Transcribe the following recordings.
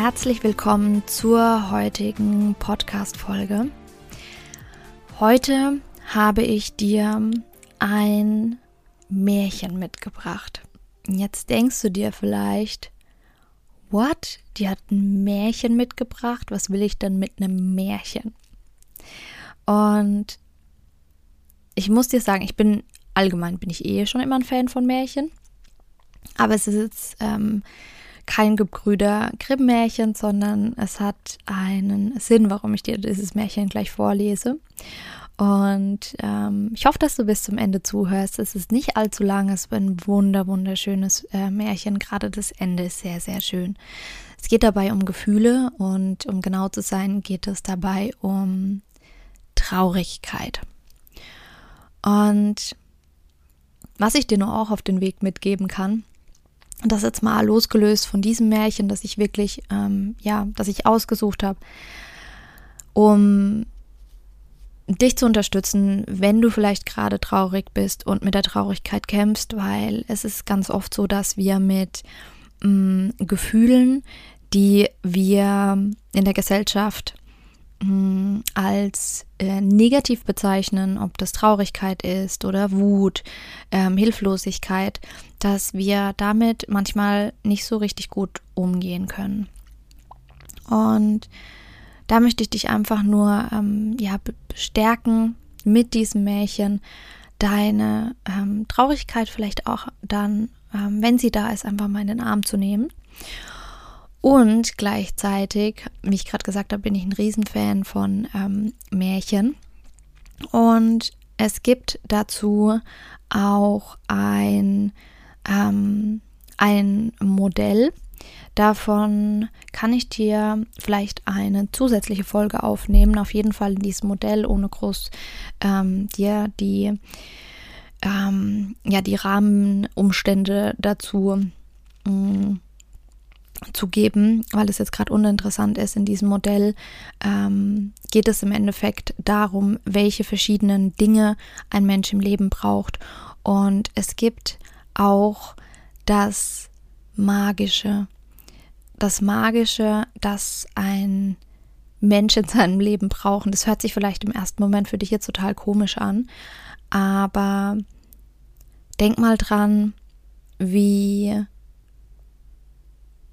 Herzlich willkommen zur heutigen Podcast-Folge. Heute habe ich dir ein Märchen mitgebracht. Jetzt denkst du dir vielleicht, what? Die hat ein Märchen mitgebracht. Was will ich denn mit einem Märchen? Und ich muss dir sagen, ich bin allgemein bin ich eh schon immer ein Fan von Märchen. Aber es ist jetzt ähm, kein Gebrüder Grimm-Märchen, sondern es hat einen Sinn, warum ich dir dieses Märchen gleich vorlese. Und ähm, ich hoffe, dass du bis zum Ende zuhörst. Es ist nicht allzu lang, es ist ein wunder, wunderschönes äh, Märchen. Gerade das Ende ist sehr, sehr schön. Es geht dabei um Gefühle und um genau zu sein, geht es dabei um Traurigkeit. Und was ich dir nur auch auf den Weg mitgeben kann, das jetzt mal losgelöst von diesem Märchen, das ich wirklich, ähm, ja, das ich ausgesucht habe, um dich zu unterstützen, wenn du vielleicht gerade traurig bist und mit der Traurigkeit kämpfst, weil es ist ganz oft so, dass wir mit mh, mm, Gefühlen, die wir in der Gesellschaft mh, mm, als äh, negativ bezeichnen, ob das Traurigkeit ist oder Wut, ähm, Hilflosigkeit, dass wir damit manchmal nicht so richtig gut umgehen können. Und da möchte ich dich einfach nur ähm, ja, bestärken mit diesem Märchen, deine ähm, Traurigkeit vielleicht auch dann, ähm, wenn sie da ist, einfach mal in den Arm zu nehmen. Und gleichzeitig, wie ich gerade gesagt habe, bin ich ein Riesenfan von ähm, Märchen. Und es gibt dazu auch ein, ähm, ein Modell, Davon kann ich dir vielleicht eine zusätzliche Folge aufnehmen, auf jeden Fall in diesem Modell, ohne groß ähm, dir die, ähm, ja, die Rahmenumstände dazu ähm, zu geben, weil es jetzt gerade uninteressant ist. In diesem Modell ähm, geht es im Endeffekt darum, welche verschiedenen Dinge ein Mensch im Leben braucht. Und es gibt auch das Magische das Magische, das ein Mensch in seinem Leben braucht. Und das hört sich vielleicht im ersten Moment für dich jetzt total komisch an, aber denk mal dran, wie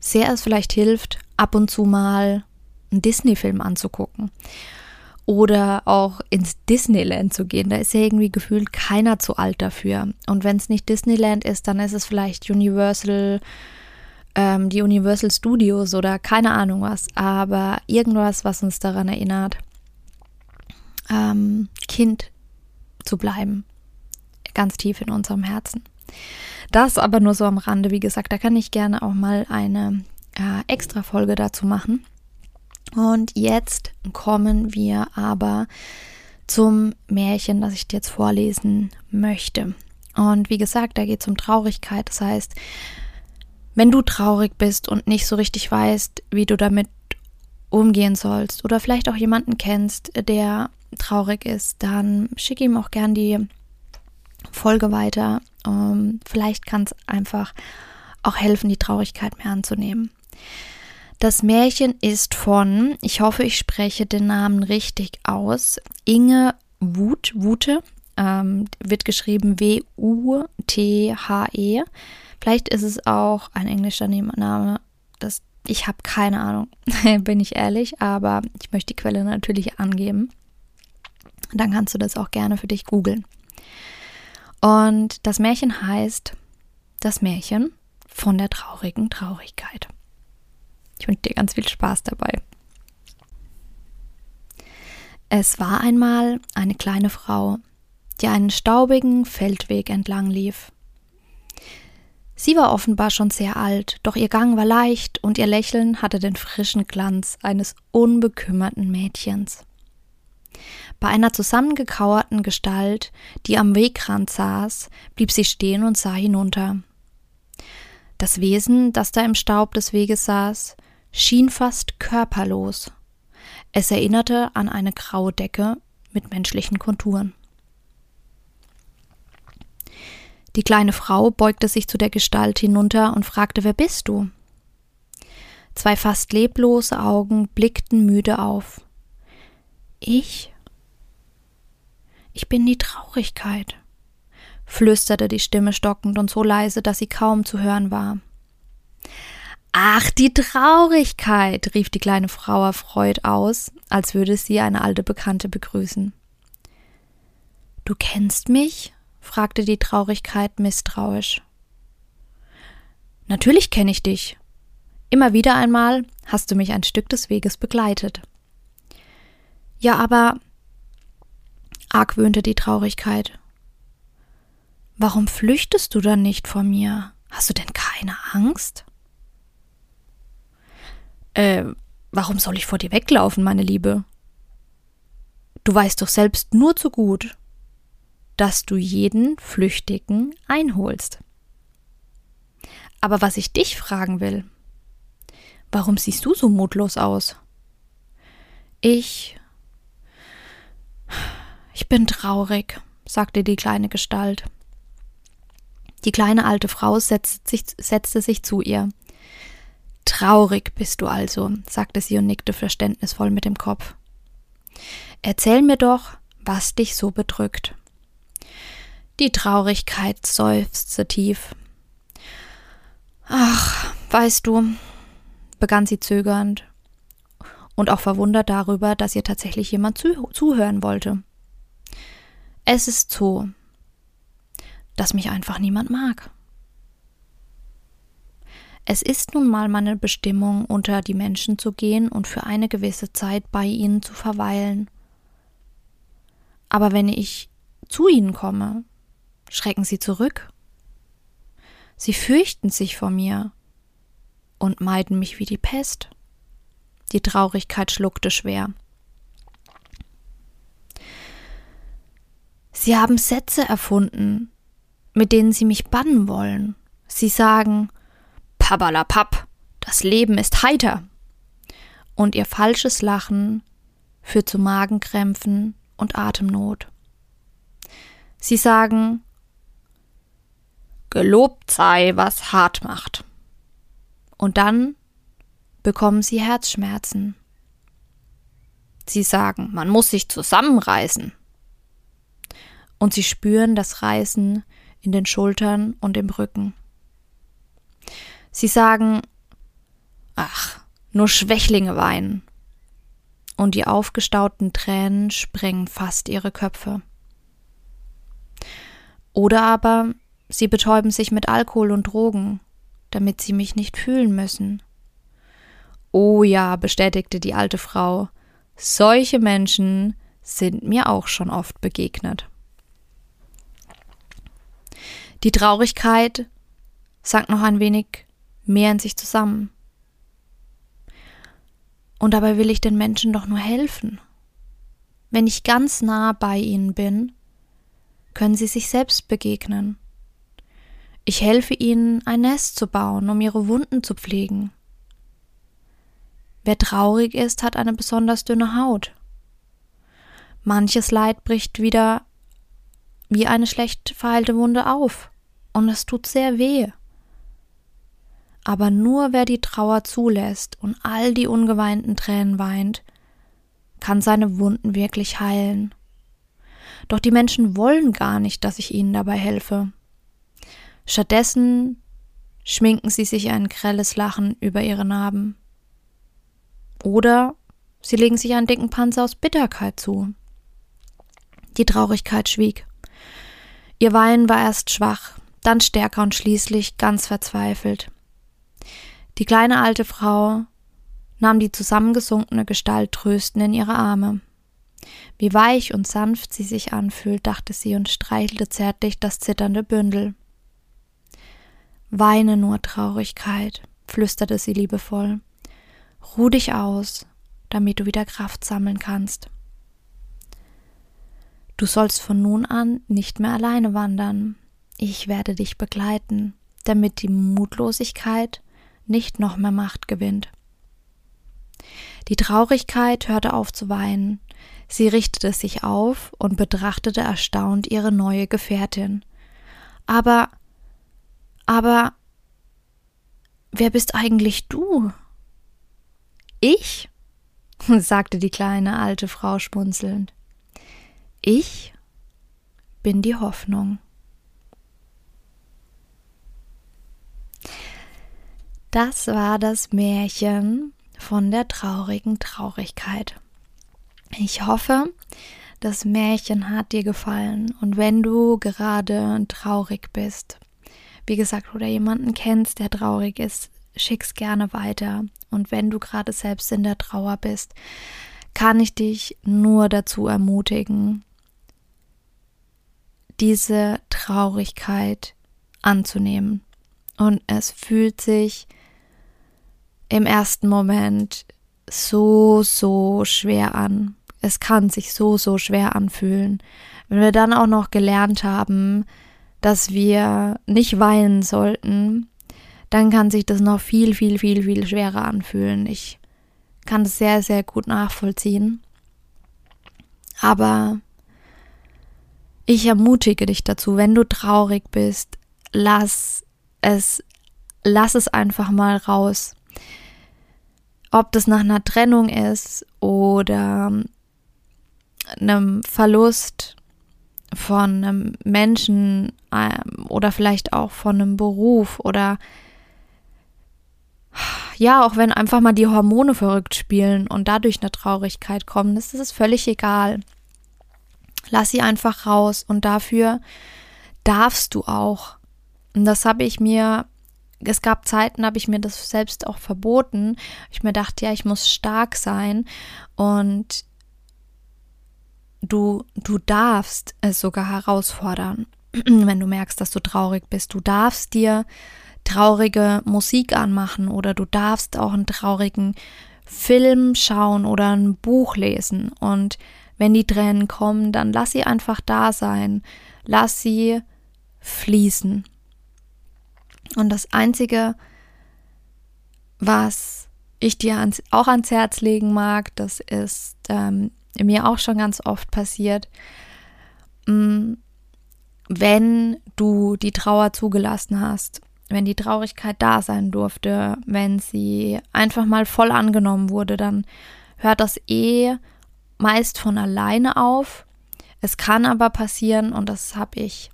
sehr es vielleicht hilft, ab und zu mal einen Disney-Film anzugucken. Oder auch ins Disneyland zu gehen. Da ist ja irgendwie gefühlt keiner zu alt dafür. Und wenn es nicht Disneyland ist, dann ist es vielleicht Universal ähm, die Universal Studios oder keine Ahnung was, aber irgendwas, was uns daran erinnert, ähm, Kind zu bleiben, ganz tief in unserem Herzen. Das aber nur so am Rande, wie gesagt, da kann ich gerne auch mal eine äh, extra Folge dazu machen. Und jetzt kommen wir aber zum Märchen, das ich dir jetzt vorlesen möchte. Und wie gesagt, da geht es um Traurigkeit. Das heißt, wenn du traurig bist und nicht so richtig weißt, wie du damit umgehen sollst oder vielleicht auch jemanden kennst, der traurig ist, dann schick ihm auch gern die Folge weiter. Ähm, vielleicht kann es einfach auch helfen, die Traurigkeit mehr anzunehmen. Das Märchen ist von, ich hoffe, ich spreche den Namen richtig aus, Inge Wut, Wute, ähm, wird geschrieben W-U-T-H-E. Vielleicht ist es auch ein englischer Name. Das, ich habe keine Ahnung, bin ich ehrlich, aber ich möchte die Quelle natürlich angeben. Dann kannst du das auch gerne für dich googeln. Und das Märchen heißt Das Märchen von der traurigen Traurigkeit. Ich wünsche dir ganz viel Spaß dabei. Es war einmal eine kleine Frau, die einen staubigen Feldweg entlang lief. Sie war offenbar schon sehr alt, doch ihr Gang war leicht und ihr Lächeln hatte den frischen Glanz eines unbekümmerten Mädchens. Bei einer zusammengekauerten Gestalt, die am Wegrand saß, blieb sie stehen und sah hinunter. Das Wesen, das da im Staub des Weges saß, schien fast körperlos. Es erinnerte an eine graue Decke mit menschlichen Konturen. Die kleine Frau beugte sich zu der Gestalt hinunter und fragte, wer bist du? Zwei fast leblose Augen blickten müde auf. Ich? Ich bin die Traurigkeit, flüsterte die Stimme stockend und so leise, dass sie kaum zu hören war. Ach, die Traurigkeit, rief die kleine Frau erfreut aus, als würde sie eine alte Bekannte begrüßen. Du kennst mich? fragte die Traurigkeit misstrauisch. Natürlich kenne ich dich. Immer wieder einmal hast du mich ein Stück des Weges begleitet. Ja, aber argwöhnte die Traurigkeit. Warum flüchtest du dann nicht vor mir? Hast du denn keine Angst? Äh, warum soll ich vor dir weglaufen, meine Liebe? Du weißt doch selbst nur zu gut, dass du jeden Flüchtigen einholst. Aber was ich dich fragen will, warum siehst du so mutlos aus? Ich. Ich bin traurig, sagte die kleine Gestalt. Die kleine alte Frau setzte sich, setzte sich zu ihr. Traurig bist du also, sagte sie und nickte verständnisvoll mit dem Kopf. Erzähl mir doch, was dich so bedrückt. Die Traurigkeit seufzte tief. Ach, weißt du, begann sie zögernd und auch verwundert darüber, dass ihr tatsächlich jemand zu zuhören wollte. Es ist so, dass mich einfach niemand mag. Es ist nun mal meine Bestimmung, unter die Menschen zu gehen und für eine gewisse Zeit bei ihnen zu verweilen. Aber wenn ich zu ihnen komme, schrecken sie zurück. Sie fürchten sich vor mir und meiden mich wie die Pest. Die Traurigkeit schluckte schwer. Sie haben Sätze erfunden, mit denen sie mich bannen wollen. Sie sagen Pabalapap, das Leben ist heiter. Und ihr falsches Lachen führt zu Magenkrämpfen und Atemnot. Sie sagen Gelobt sei, was hart macht. Und dann bekommen sie Herzschmerzen. Sie sagen, man muss sich zusammenreißen. Und sie spüren das Reißen in den Schultern und im Rücken. Sie sagen, ach, nur Schwächlinge weinen. Und die aufgestauten Tränen sprengen fast ihre Köpfe. Oder aber Sie betäuben sich mit Alkohol und Drogen, damit sie mich nicht fühlen müssen. Oh ja, bestätigte die alte Frau, solche Menschen sind mir auch schon oft begegnet. Die Traurigkeit sank noch ein wenig mehr in sich zusammen. Und dabei will ich den Menschen doch nur helfen. Wenn ich ganz nah bei ihnen bin, können sie sich selbst begegnen ich helfe ihnen, ein Nest zu bauen, um ihre Wunden zu pflegen. Wer traurig ist, hat eine besonders dünne Haut. Manches Leid bricht wieder wie eine schlecht verheilte Wunde auf, und es tut sehr weh. Aber nur wer die Trauer zulässt und all die ungeweinten Tränen weint, kann seine Wunden wirklich heilen. Doch die Menschen wollen gar nicht, dass ich ihnen dabei helfe. Stattdessen schminken sie sich ein grelles Lachen über ihre Narben. Oder sie legen sich einen dicken Panzer aus Bitterkeit zu. Die Traurigkeit schwieg. Ihr Weinen war erst schwach, dann stärker und schließlich ganz verzweifelt. Die kleine alte Frau nahm die zusammengesunkene Gestalt tröstend in ihre Arme. Wie weich und sanft sie sich anfühlt, dachte sie und streichelte zärtlich das zitternde Bündel. Weine nur Traurigkeit, flüsterte sie liebevoll. Ruh dich aus, damit du wieder Kraft sammeln kannst. Du sollst von nun an nicht mehr alleine wandern. Ich werde dich begleiten, damit die Mutlosigkeit nicht noch mehr Macht gewinnt. Die Traurigkeit hörte auf zu weinen. Sie richtete sich auf und betrachtete erstaunt ihre neue Gefährtin. Aber, aber, wer bist eigentlich du? Ich? sagte die kleine alte Frau schmunzelnd. Ich bin die Hoffnung. Das war das Märchen von der traurigen Traurigkeit. Ich hoffe, das Märchen hat dir gefallen und wenn du gerade traurig bist, wie gesagt, oder jemanden kennst, der traurig ist, schick's gerne weiter. Und wenn du gerade selbst in der Trauer bist, kann ich dich nur dazu ermutigen, diese Traurigkeit anzunehmen. Und es fühlt sich im ersten Moment so, so schwer an. Es kann sich so, so schwer anfühlen. Wenn wir dann auch noch gelernt haben, dass wir nicht weinen sollten, dann kann sich das noch viel, viel, viel, viel schwerer anfühlen. Ich kann das sehr, sehr gut nachvollziehen. Aber ich ermutige dich dazu, wenn du traurig bist, lass es, lass es einfach mal raus. Ob das nach einer Trennung ist oder einem Verlust von einem Menschen ähm, oder vielleicht auch von einem Beruf oder ja, auch wenn einfach mal die Hormone verrückt spielen und dadurch eine Traurigkeit kommt, das ist völlig egal. Lass sie einfach raus und dafür darfst du auch. Und das habe ich mir es gab Zeiten, habe ich mir das selbst auch verboten. Ich mir dachte, ja, ich muss stark sein und du, du darfst es sogar herausfordern, wenn du merkst, dass du traurig bist. Du darfst dir traurige Musik anmachen oder du darfst auch einen traurigen Film schauen oder ein Buch lesen. Und wenn die Tränen kommen, dann lass sie einfach da sein. Lass sie fließen. Und das Einzige, was ich dir ans, auch ans Herz legen mag, das ist ähm, mir auch schon ganz oft passiert, mm, wenn du die Trauer zugelassen hast, wenn die Traurigkeit da sein durfte, wenn sie einfach mal voll angenommen wurde, dann hört das eh meist von alleine auf. Es kann aber passieren, und das habe ich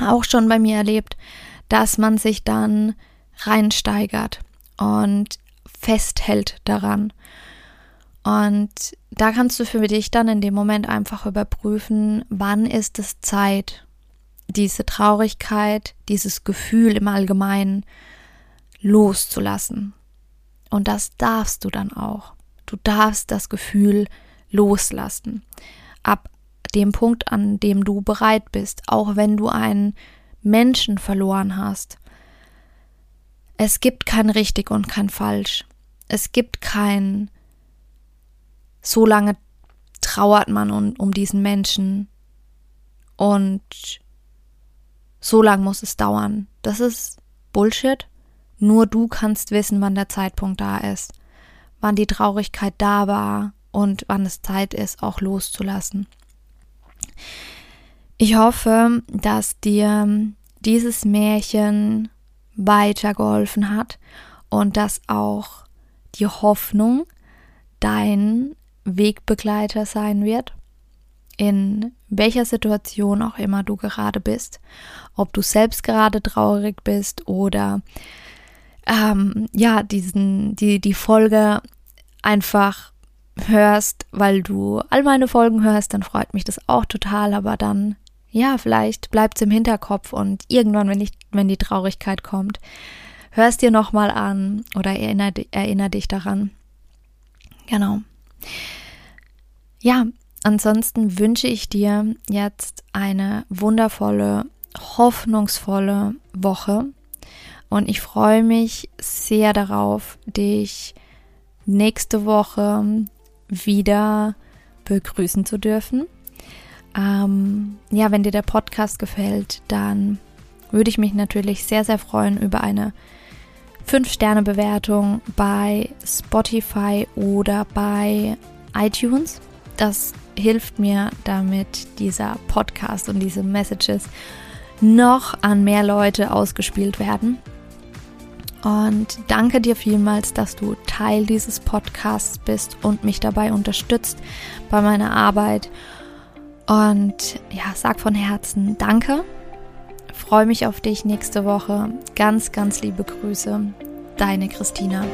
auch schon bei mir erlebt, dass man sich dann reinsteigert und festhält daran. Und da kannst du für dich dann in dem Moment einfach überprüfen, wann ist es Zeit, diese Traurigkeit, dieses Gefühl im Allgemeinen loszulassen. Und das darfst du dann auch. Du darfst das Gefühl loslassen. Ab dem Punkt, an dem du bereit bist, auch wenn du einen Menschen verloren hast. Es gibt kein richtig und kein falsch. Es gibt kein so lange trauert man um, um diesen Menschen und so lange muss es dauern. Das ist Bullshit. Nur du kannst wissen, wann der Zeitpunkt da ist, wann die Traurigkeit da war und wann es Zeit ist, auch loszulassen. Ich hoffe, dass dir dieses Märchen weitergeholfen hat und dass auch die Hoffnung dein Wegbegleiter sein wird, in welcher Situation auch immer du gerade bist, ob du selbst gerade traurig bist oder ähm, ja, diesen, die, die Folge einfach hörst, weil du all meine Folgen hörst, dann freut mich das auch total, aber dann, ja, vielleicht bleibt es im Hinterkopf und irgendwann, wenn, ich, wenn die Traurigkeit kommt, hörst dir nochmal an oder erinner, erinner dich daran. Genau. Ja, ansonsten wünsche ich dir jetzt eine wundervolle, hoffnungsvolle Woche. Und ich freue mich sehr darauf, dich nächste Woche wieder begrüßen zu dürfen. Ähm, ja, wenn dir der Podcast gefällt, dann würde ich mich natürlich sehr, sehr freuen über eine 5-Sterne-Bewertung bei Spotify oder bei iTunes. Das hilft mir, damit dieser Podcast und diese Messages noch an mehr Leute ausgespielt werden. Und danke dir vielmals, dass du Teil dieses Podcasts bist und mich dabei unterstützt bei meiner Arbeit. Und ja, sag von Herzen Danke. Freue mich auf dich nächste Woche. Ganz, ganz liebe Grüße. Deine Christina.